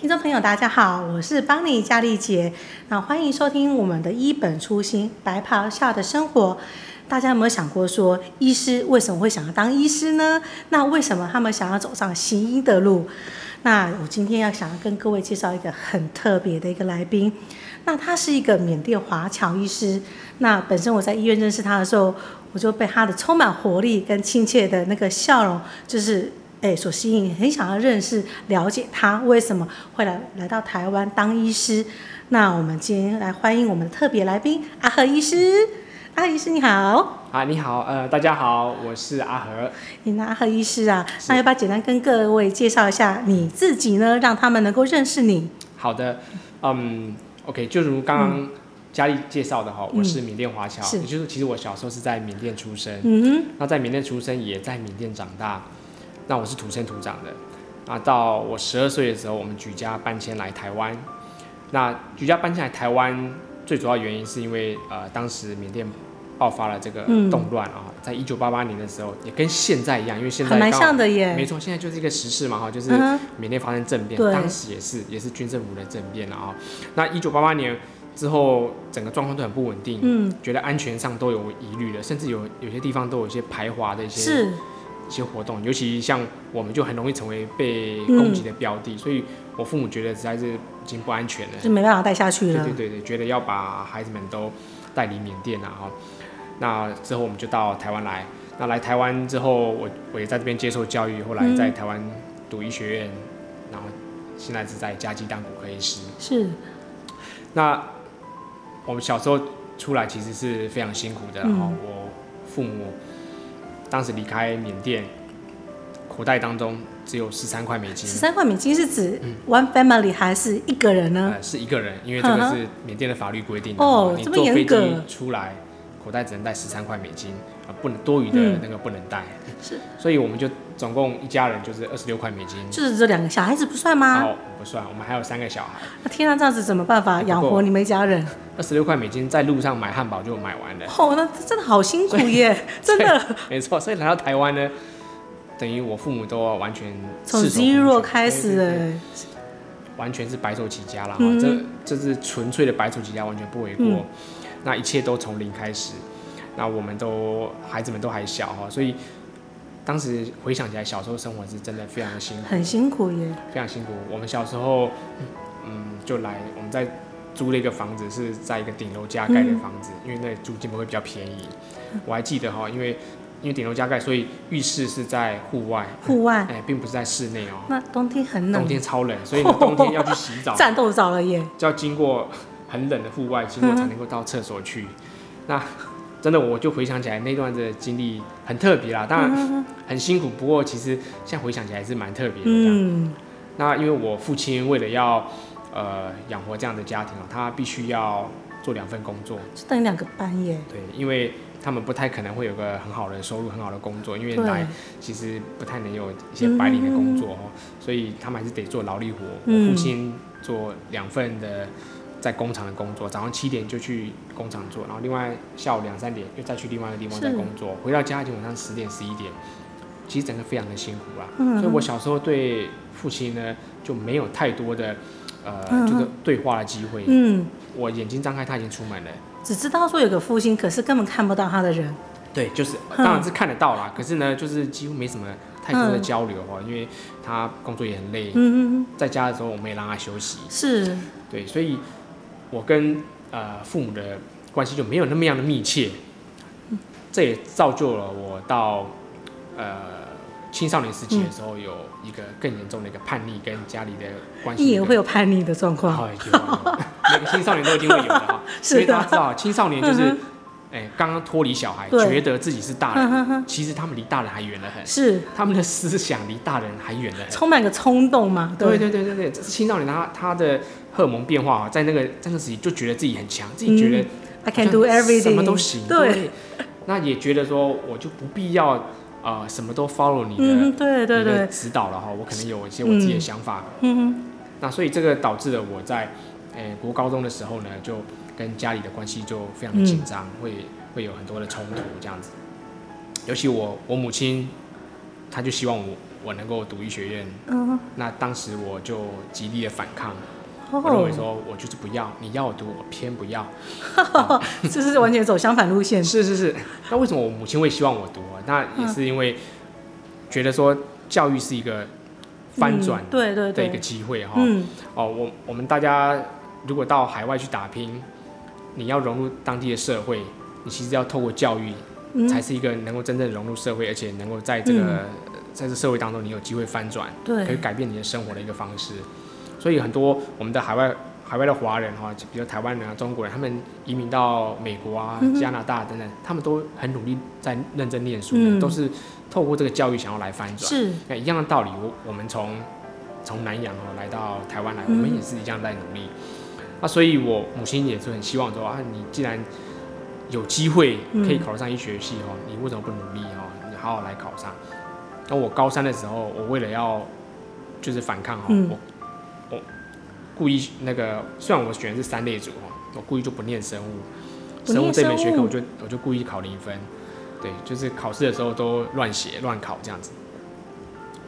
听众朋友，大家好，我是邦尼佳丽姐，那欢迎收听我们的一本初心白袍下的生活。大家有没有想过说，医师为什么会想要当医师呢？那为什么他们想要走上行医的路？那我今天要想要跟各位介绍一个很特别的一个来宾，那他是一个缅甸华侨医师。那本身我在医院认识他的时候，我就被他的充满活力跟亲切的那个笑容，就是。哎，所吸引，很想要认识、了解他为什么会来来到台湾当医师。那我们今天来欢迎我们的特别来宾阿和医师。阿和医师你好。啊，你好，呃，大家好，我是阿和。那阿和医师啊，那要不要简单跟各位介绍一下你自己呢？让他们能够认识你。好的，嗯，OK，就如刚刚佳丽介绍的哈，我是缅甸华侨，也就是其实我小时候是在缅甸出生，嗯，那在缅甸出生，也在缅甸长大。那我是土生土长的，那，到我十二岁的时候，我们举家搬迁来台湾。那举家搬迁来台湾，最主要原因是因为呃，当时缅甸爆发了这个动乱啊，嗯、在一九八八年的时候，也跟现在一样，因为现在蛮像的耶，没错，现在就是一个时事嘛哈，就是缅甸发生政变，嗯、当时也是也是军政府的政变啊。那一九八八年之后，整个状况都很不稳定，嗯，觉得安全上都有疑虑的，甚至有有些地方都有一些排华的一些是。一些活动，尤其像我们就很容易成为被攻击的标的，嗯、所以我父母觉得实在是已经不安全了，就没办法带下去了。对对对，觉得要把孩子们都带离缅甸啊。哈，那之后我们就到台湾来。那来台湾之后，我我也在这边接受教育，后来在台湾读医学院，嗯、然后现在是在嘉基当骨科医师。是。那我们小时候出来其实是非常辛苦的，然后、嗯、我父母。当时离开缅甸，口袋当中只有十三块美金。十三块美金是指 one family 还是一个人呢？呃，是一个人，因为这个是缅甸的法律规定。哦，这么严格。你坐飞机出来，口袋只能带十三块美金，啊，不能多余的那个不能带。是。所以我们就总共一家人就是二十六块美金。就是这两个小孩子不算吗？哦，不算，我们还有三个小孩。那天啊，这样子怎么办法养活你们一家人？二十六块美金在路上买汉堡就买完了。哦，那真的好辛苦耶，真的。没错，所以来到台湾呢，等于我父母都完全从积弱开始，哎，完全是白手起家了哈。嗯、这这是纯粹的白手起家，完全不为过。嗯、那一切都从零开始。那我们都孩子们都还小哈，所以当时回想起来，小时候生活是真的非常的辛苦，很辛苦耶，非常辛苦。我们小时候，嗯，就来我们在。租了一个房子，是在一个顶楼加盖的房子，嗯、因为那租金不会比较便宜。我还记得哈，因为因为顶楼加盖，所以浴室是在户外。户外，哎，并不是在室内哦。那冬天很冷。冬天超冷，所以冬天要去洗澡。战斗澡了耶！就要经过很冷的户外，经过才能够到厕所去。嗯、那真的，我就回想起来那段的经历很特别啦。当然很辛苦，不过其实现在回想起来还是蛮特别的。嗯。那因为我父亲为了要。呃，养活这样的家庭哦，他必须要做两份工作，是等于两个班耶。对，因为他们不太可能会有个很好的收入、很好的工作，因为来其实不太能有一些白领的工作哦，对所以他们还是得做劳力活。嗯、我父亲做两份的在工厂的工作，早上七点就去工厂做，然后另外下午两三点又再去另外一个地方再工作，回到家已经晚上十点十一点，其实整个非常的辛苦啦。嗯、所以我小时候对父亲呢就没有太多的。呃，这个对话的机会。嗯，我眼睛张开，他已经出门了。只知道说有个父亲，可是根本看不到他的人。对，就是当然是看得到啦，可是呢，就是几乎没什么太多的交流哦，因为他工作也很累。嗯嗯，在家的时候，我们也让他休息。是。对，所以，我跟呃父母的关系就没有那么样的密切。这也造就了我到呃。青少年时期的时候，有一个更严重的一个叛逆，跟家里的关系。你也会有叛逆的状况。每个青少年都一定会有的哈。是的。因为大家知道，青少年就是，哎，刚刚脱离小孩，觉得自己是大人，其实他们离大人还远得很。是。他们的思想离大人还远得很。充满个冲动嘛。对对对对对，青少年他他的荷尔蒙变化啊，在那个在那个时期就觉得自己很强，自己觉得 I can do everything，什么都行。对。那也觉得说，我就不必要。啊、呃，什么都 follow 你的，嗯、对对对，你的指导了哈。我可能有一些我自己的想法，嗯嗯、那所以这个导致了我在诶、欸、国高中的时候呢，就跟家里的关系就非常的紧张，嗯、会会有很多的冲突这样子。尤其我我母亲，她就希望我我能够读医学院，嗯，那当时我就极力的反抗。我认为说，我就是不要，你要我读，我偏不要，这是完全走相反路线。是是是，那为什么我母亲会希望我读啊？那也是因为觉得说，教育是一个翻转对对的一个机会哈。哦，我我们大家如果到海外去打拼，你要融入当地的社会，你其实要透过教育，才是一个能够真正融入社会，而且能够在这个在这社会当中，你有机会翻转，可以改变你的生活的一个方式。所以很多我们的海外海外的华人哈，比如台湾人啊、中国人，他们移民到美国啊、加拿大等等，他们都很努力在认真念书，嗯、都是透过这个教育想要来翻转。是，那一样的道理，我我们从从南洋哦来到台湾来，我们也是一样在努力。嗯、那所以，我母亲也是很希望说啊，你既然有机会可以考得上医学系哦，你为什么不努力哦？你好好来考上。那我高三的时候，我为了要就是反抗哈，嗯、我。我故意那个，虽然我选的是三类组哈，我故意就不念生物，生物这门学科我就我就故意考零分，对，就是考试的时候都乱写乱考这样子，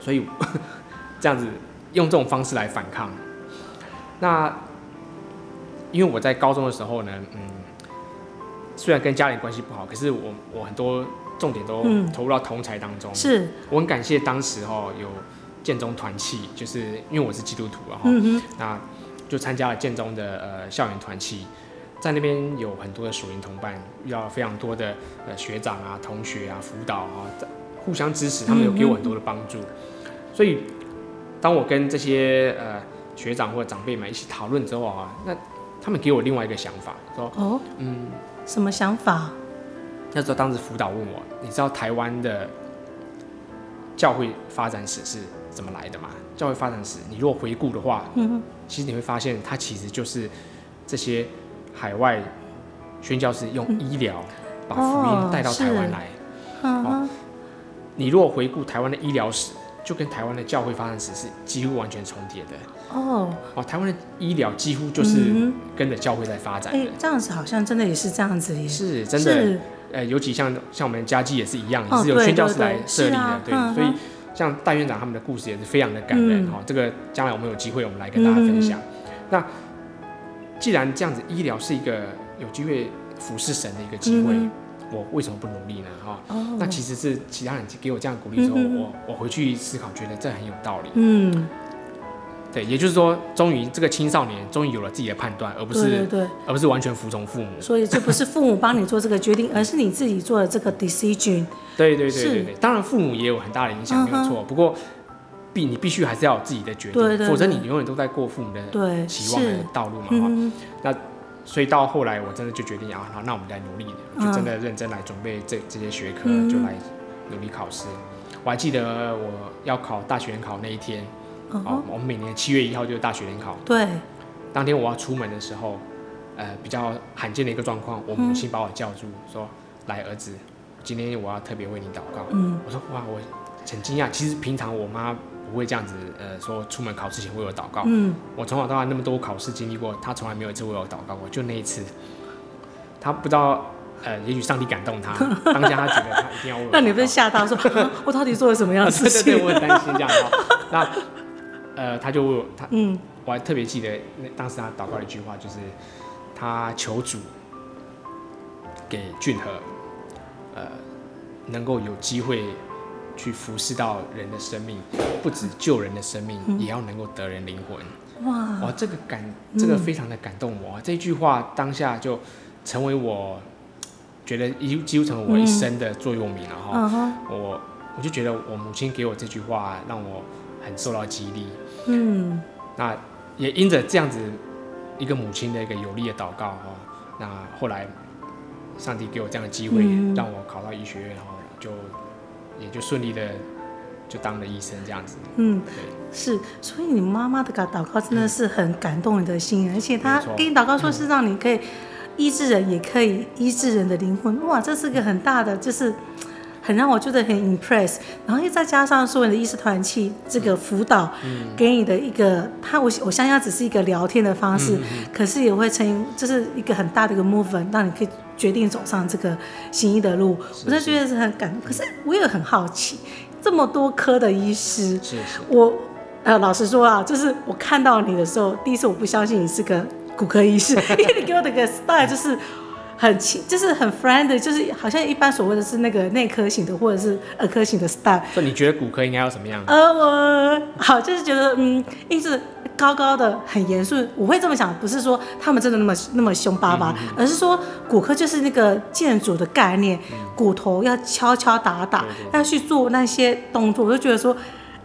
所以 这样子用这种方式来反抗。那因为我在高中的时候呢，嗯，虽然跟家里关系不好，可是我我很多重点都投入到同才当中，是我很感谢当时哦有。建中团契，就是因为我是基督徒，然后、嗯、那就参加了建中的呃校园团契，在那边有很多的属灵同伴，遇到非常多的呃学长啊、同学啊、辅导啊，互相支持，他们有给我很多的帮助。嗯、所以当我跟这些呃学长或者长辈们一起讨论之后啊，那他们给我另外一个想法，说哦，嗯，什么想法？那时候当时辅导问我，你知道台湾的教会发展史是？怎么来的吗？教会发展史，你如果回顾的话，嗯、哼其实你会发现，它其实就是这些海外宣教士用医疗把福音带到台湾来。嗯哦、你如果回顾台湾的医疗史，就跟台湾的教会发展史是几乎完全重叠的。哦，哦，台湾的医疗几乎就是跟着教会在发展的。哎、欸，这样子好像真的也是这样子耶。是，真的。是呃，尤其像像我们家基也是一样，也是有宣教士来设立的。哦、对，所以。像戴院长他们的故事也是非常的感人哈，嗯、这个将来我们有机会我们来跟大家分享。嗯、那既然这样子，医疗是一个有机会服侍神的一个机会，嗯、我为什么不努力呢？哈，哦、那其实是其他人给我这样鼓励之后，嗯、我我回去思考，觉得这很有道理。嗯。对，也就是说，终于这个青少年终于有了自己的判断，而不是对对对，而不是完全服从父母。所以这不是父母帮你做这个决定，而是你自己做的这个 decision。对对对对对，当然父母也有很大的影响，没有错。Uh 不过必你必须还是要有自己的决定，对对对，否则你永远都在过父母的期望的道路嘛那所以到后来，我真的就决定啊，好，那我们来努力的，就真的认真来准备这这些学科，嗯、就来努力考试。我还记得我要考大学联考那一天。哦，我们每年七月一号就是大学联考。对。当天我要出门的时候，呃，比较罕见的一个状况，我母亲把我叫住，说：“嗯、来，儿子，今天我要特别为你祷告。”嗯。我说：“哇，我很惊讶。其实平常我妈不会这样子，呃，说出门考试前为我祷告。嗯。我从小到大那么多考试经历过，他从来没有一次为我祷告过，就那一次。他不知道，呃，也许上帝感动他，当下他觉得他一定要为我。那你不是吓到说，我到底做了什么样的事情？对对对，我很担心这样。那。呃，他就为我他，嗯，我还特别记得那当时他祷告的一句话，就是他求主给俊和，呃，能够有机会去服侍到人的生命，不止救人的生命，嗯、也要能够得人灵魂。哇，哇，这个感，这个非常的感动我。嗯、这句话当下就成为我觉得几几乎成为我一生的座右铭了哈。我我就觉得我母亲给我这句话，让我很受到激励。嗯，那也因着这样子一个母亲的一个有力的祷告哈，那后来上帝给我这样的机会，让我考到医学院，然后就也就顺利的就当了医生这样子。嗯，对，是，所以你妈妈的祷告真的是很感动你的心，而且她给你祷告说是让你可以医治人，也可以医治人的灵魂，哇，这是个很大的就是。很让我觉得很 impress，然后又再加上所有的医师团契这个辅导，给你的一个他我我相信他只是一个聊天的方式，可是也会成就是一个很大的一个 movement，让你可以决定走上这个行医的路，我就觉得是很感动。可是我也很好奇，这么多科的医师，是是，我呃老实说啊，就是我看到你的时候，第一次我不相信你是个骨科医师，因为你给我的个 style 就是。很亲，就是很 friendly，就是好像一般所谓的是那个内科型的或者是儿科型的 style。所以你觉得骨科应该要什么样？呃，我好就是觉得嗯，一直高高的，很严肃。我会这么想，不是说他们真的那么那么凶巴巴，嗯嗯，而是说骨科就是那个建筑的概念，嗯、骨头要敲敲打打，对对对，要去做那些动作，我就觉得说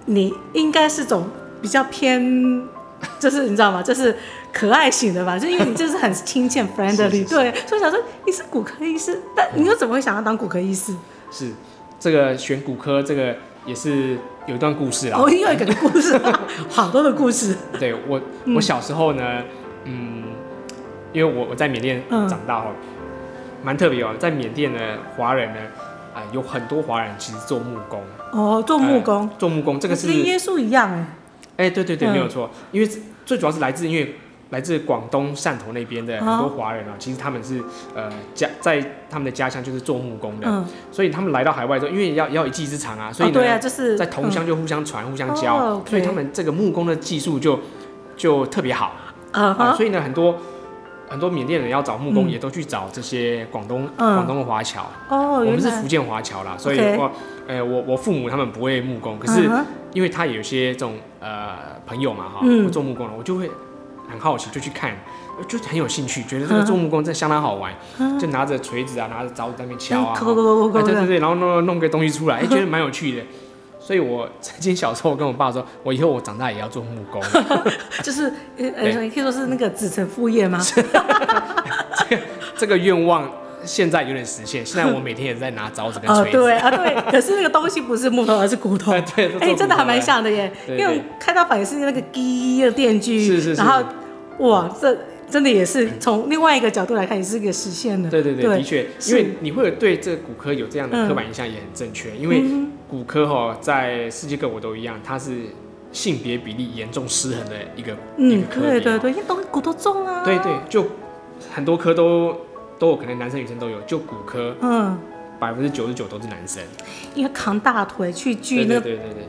你应该是种比较偏。就是你知道吗？就是可爱型的吧，就因为你就是很亲切 friendly，对，所以想说你是骨科医师，但你又怎么会想要当骨科医师？是这个选骨科，这个也是有一段故事啦。哦，又有一个故事，好多的故事。对我，我小时候呢，嗯，因为我我在缅甸长大哦，蛮、嗯、特别哦，在缅甸的华人呢，啊、呃，有很多华人其实做木工。哦，做木工，呃、做木工，这个是跟耶稣一样哎。哎、欸，对对对，没有错，因为最主要是来自，因为来自广东汕头那边的很多华人啊，其实他们是呃家在他们的家乡就是做木工的，嗯，所以他们来到海外之后，因为要要一技之长啊，所以呢，哦对啊就是、在同乡就互相传、嗯、互相教、哦 okay，所以他们这个木工的技术就就特别好，啊、呃，所以呢，很多很多缅甸人要找木工，也都去找这些广东广、嗯、东的华侨，哦，我们是福建华侨啦，所以我，哎、okay 欸，我我父母他们不会木工，可是。嗯因为他有些这种呃朋友嘛哈，会做木工的，我就会很好奇，就去看，就很有兴趣，觉得这个做木工真的相当好玩，就拿着锤子啊，拿着凿子在那边敲啊，对对对，然后弄弄个东西出来，哎，觉得蛮有趣的。所以我曾经小时候跟我爸说，我以后我长大也要做木工，就是呃，你可以说是那个子承父业吗？这个这个愿望。现在有点实现。现在我每天也在拿凿子跟 锤子。哦，对啊，对。可是那个东西不是木头，而是骨头。对，哎、欸，真的还蛮像的耶。因为看到反而是那个滴的电锯。是是是。然后，哇，这真的也是从另外一个角度来看，也是一个实现的。对对对，对的确。因为你会有对这个骨科有这样的刻板印象，也很正确、嗯。因为骨科哈，在世界各国都一样，它是性别比例严重失衡的一个、嗯、一个科。对对对，因为都骨头重啊。对对，就很多科都。都有可能男生女生都有，就骨科，嗯，百分之九十九都是男生，因为扛大腿去锯那个，对对对对对，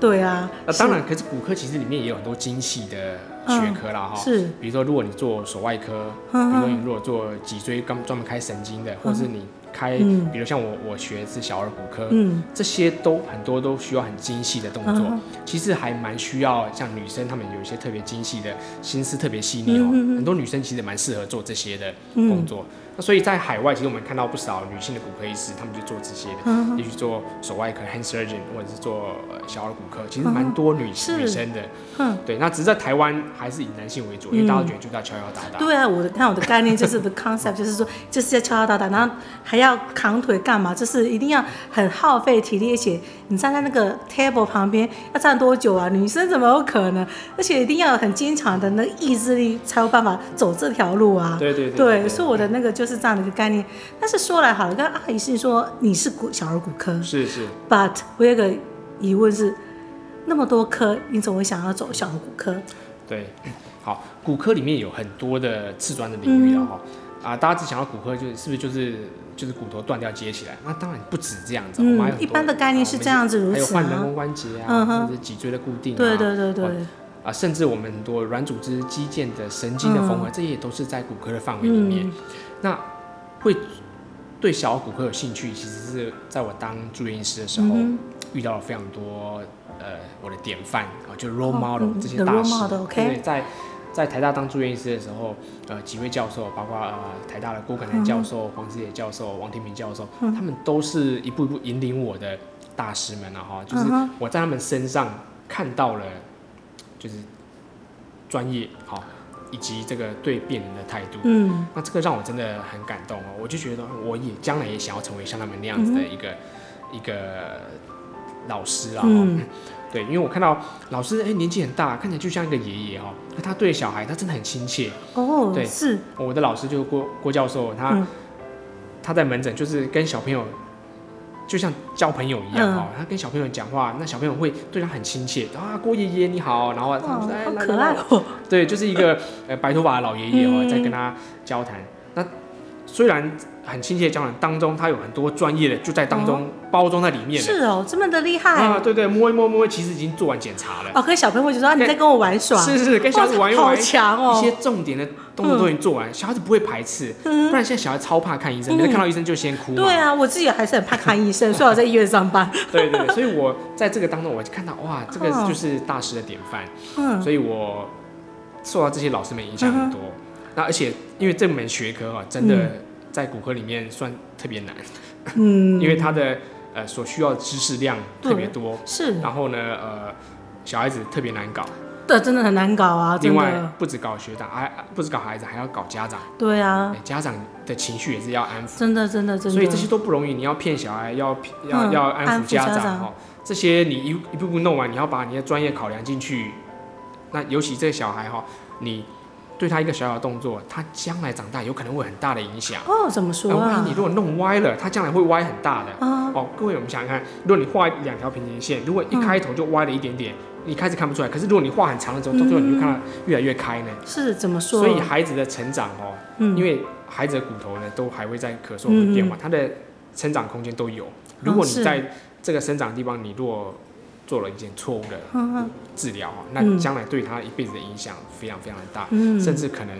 对啊。那当然，可是骨科其实里面也有很多精细的学科啦，哈、嗯，是，比如说如果你做手外科，嗯、比如说你如果做脊椎刚专门开神经的，嗯、或者是你。开，比如像我，我学的是小儿骨科，嗯，这些都很多都需要很精细的动作，嗯，其实还蛮需要像女生她们有一些特别精细的心思，特别细腻哦，很多女生其实蛮适合做这些的工作。嗯那所以在海外，其实我们看到不少女性的骨科医师，他们就做这些的，嗯、也许做手外科 （hand surgeon） 或者是做小儿骨科，其实蛮多女、嗯、女生的。嗯，对。那只是在台湾还是以男性为主，嗯、因为大家觉得就是要敲敲打打。对啊，我的看我的概念就是 the concept，就是说就是要敲敲打打，然后还要扛腿干嘛？就是一定要很耗费体力，而且你站在那个 table 旁边要站多久啊？女生怎么有可能？而且一定要很坚强的那个意志力，才有办法走这条路啊！对对对，对，对。所以我的那个就。就是这样的一个概念，但是说来好了，刚刚阿姨是说你是骨小儿骨科，是是，But 我有个疑问是，那么多科，你怎么会想要走小儿骨科？对，好，骨科里面有很多的次专的领域了哈、嗯，啊，大家只想到骨科就是是不是就是就是骨头断掉接起来？那当然不止这样子，嗯、一般的概念是这样子如此、啊，还有换人工关节啊，嗯、或者脊椎的固定、啊，对对对对，啊，甚至我们很多软组织、肌腱的神经的缝合、嗯，这些也都是在骨科的范围里面。嗯那会对小儿骨科有兴趣，其实是在我当住院医师的时候，嗯、遇到了非常多呃我的典范啊，就 role model、哦、这些大师。okay? 对，在在台大当住院医师的时候，呃，几位教授，包括呃台大的郭可南教授、嗯、黄志野教授、王天平教授、嗯，他们都是一步一步引领我的大师们啊哈，就是我在他们身上看到了，就是专业好。以及这个对病人的态度，嗯，那这个让我真的很感动哦。我就觉得我也将来也想要成为像他们那样子的一个、嗯、一个老师啊、嗯。对，因为我看到老师哎、欸、年纪很大，看起来就像一个爷爷哦。那他对小孩他真的很亲切哦。对，是我的老师就是郭郭教授，他、嗯、他在门诊就是跟小朋友。就像交朋友一样哦、嗯，他跟小朋友讲话，那小朋友会对他很亲切啊，郭爷爷你好，然后他们说哎，好可爱哦，对，就是一个呃白头发的老爷爷哦、嗯，在跟他交谈。那虽然很亲切的教人当中，他有很多专业的就在当中包装在里面。是哦，这么的厉害啊！对对，摸一摸摸，其实已经做完检查了。哦，跟小朋友就说你在跟我玩耍。是是是，跟小朋友玩一玩。好强哦！一些重点的动作都已经做完，小孩子不会排斥。不然现在小孩超怕看医生，每次看到医生就先哭。对啊，我自己还是很怕看医生，所以我在医院上班。对对，所以我在这个当中，我就看到哇，这个就是大师的典范。嗯，所以我受到这些老师们影响很多。那而且因为这门学科啊，真的。在骨科里面算特别难，嗯，因为它的呃所需要的知识量特别多，是，然后呢呃小孩子特别难搞，对，真的很难搞啊。另外不止搞学长，还不止搞孩子，还要搞家长。对啊，家长的情绪也是要安抚。真的真的真的。所以这些都不容易，你要骗小孩，要要要安抚家长哦。这些你一一步步弄完，你要把你的专业考量进去。那尤其这个小孩哈，你。对他一个小小的动作，他将来长大有可能会很大的影响。哦，怎么说啊？万一你如果弄歪了，他将来会歪很大的。哦，哦，各位，我们想想看，如果你画两条平行线，如果一开头就歪了一点点，嗯、你开始看不出来。可是如果你画很长的时候，到最后你就看到越来越开呢。是怎么说？所以孩子的成长哦，嗯、因为孩子的骨头呢都还会在可塑和变化，他、嗯、的成长空间都有。如果你在这个生长的地方，你如果做了一件错误的治疗啊，那将来对他一辈子的影响非常非常的大，嗯、甚至可能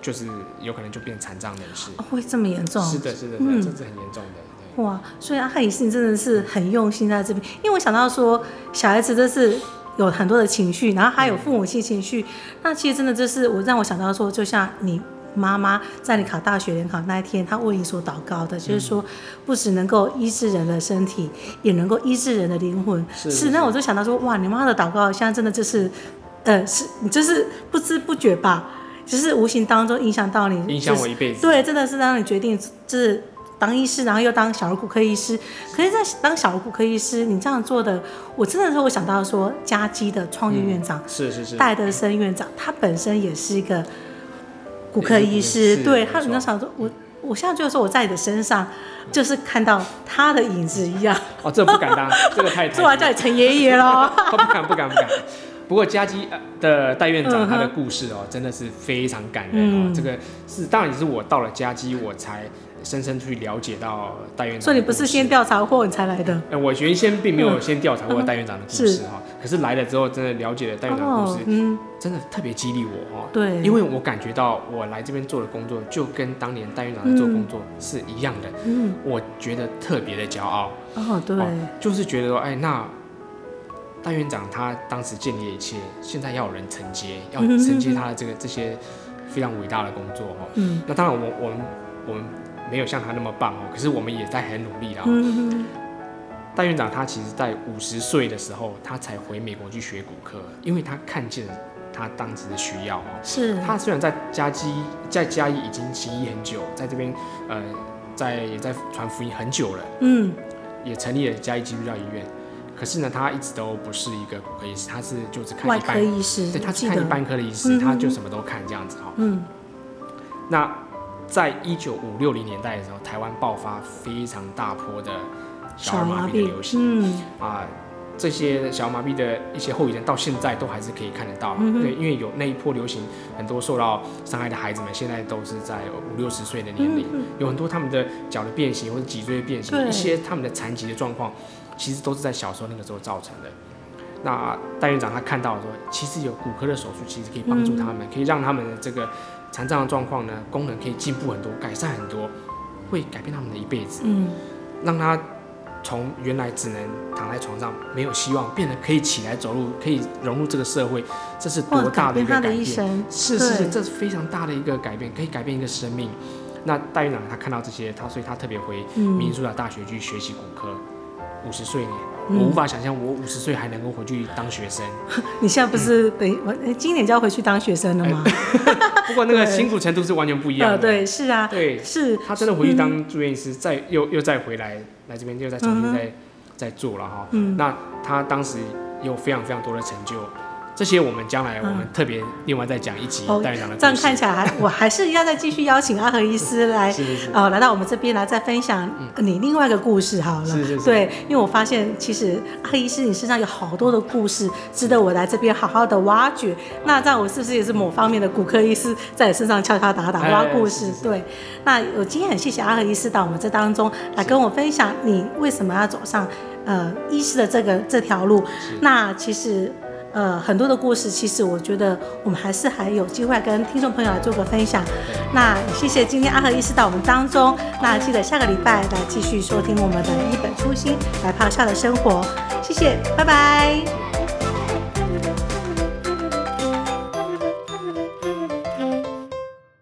就是有可能就变残障人士。哦，会这么严重？是的，是的，是的，这是很严重的。哇，所以阿翰医生真的是很用心在这边，因为我想到说小孩子都是有很多的情绪，然后还有父母亲情绪，嗯、那其实真的就是我让我想到说，就像你。妈妈在你考大学联考那一天，她为你所祷告的，就是说，不只能够医治人的身体，也能够医治人的灵魂。是，那我就想到说，哇，你妈的祷告，现在真的就是，呃，是你就是不知不觉吧，就是无形当中影响到你，影响我一辈子。对，真的是让你决定，就是当医师，然后又当小儿骨科医师。可是，在当小儿骨科医师，你这样做的，我真的是会想到说，嘉基的创业院长，是是是，戴德生院长，他本身也是一个。骨科医师，对他，你要想说，我我现在就是说我在你的身上，就是看到他的影子一样。哦，这不敢当，这个太……做完叫你陈爷爷喽。不敢，不敢，不敢。不过嘉基的戴院长他的故事哦，真的是非常感人哦。这个是当然也是我到了嘉基我才。深深去了解到戴院长，所以你不是先调查过你才来的？哎，我原先并没有先调查过戴院长的故事哈，可是来了之后，真的了解了戴院长的故事，嗯，真的特别激励我哈。对，因为我感觉到我来这边做的工作，就跟当年戴院长在做工作是一样的，嗯，我觉得特别的骄傲。哦，对，就是觉得说，哎，那戴院长他当时建立一切，现在要有人承接，要承接他的这个这些非常伟大的工作哈。嗯，那当然，我我们我们。没有像他那么棒哦，可是我们也在很努力啦。戴院长他其实在五十岁的时候，他才回美国去学骨科，因为他看见了他当时的需要哦。是。他虽然在嘉基在嘉义已经行医很久，在这边呃在也在传福音很久了，嗯，也成立了嘉义基督教医院，可是呢，他一直都不是一个骨科医师，他是就是看一般外科医师，对，他是看一般科的医师，他就什么都看这样子哈。嗯。那。在一九五六零年代的时候，台湾爆发非常大波的小儿麻痹的流行。嗯啊，这些小儿麻痹的一些后遗症到现在都还是可以看得到。嗯、对，因为有那一波流行，很多受到伤害的孩子们现在都是在五六十岁的年龄，嗯、有很多他们的脚的变形或者脊椎的变形，一些他们的残疾的状况，其实都是在小时候那个时候造成的。那戴院长他看到说，其实有骨科的手术，其实可以帮助他们，嗯、可以让他们的这个。残障的状况呢，功能可以进步很多，改善很多，会改变他们的一辈子。嗯，让他从原来只能躺在床上没有希望，变得可以起来走路，可以融入这个社会，这是多大的一个改变？是是是，对这是非常大的一个改变，可以改变一个生命。那戴院长他看到这些，他所以他特别回明尼苏达大学去学习骨科，五十岁呢。我无法想象，我五十岁还能够回去当学生。你现在不是等我今年就要回去当学生了吗？不过那个 辛苦程度是完全不一样的。对，是啊，对，是。他真的回去当住院医师，再又又再回来来这边，又再重新再再做了哈。嗯。那他当时有非常非常多的成就，这些我们将来我们特别另外再讲一集大院长的故事。这样看起来还 我还是要再继续邀请阿和医师来，是是是呃，来到我们这边来再分享你另外一个故事好了。是是是。对，因为我发现其实阿和医师你身上有好多的故事，值得我来这边好好的挖掘。那这样我是不是也是某方面的骨科医师在你身上敲敲打打挖故事？哎、对。那我今天很谢谢阿和医师到我们这当中来跟我分享你为什么要走上呃医师的这个这条路。那其实。呃，很多的故事，其实我觉得我们还是还有机会跟听众朋友来做个分享。那谢谢今天阿和医师到我们当中，那记得下个礼拜来继续收听我们的一本初心来泡笑的生活。谢谢，拜拜。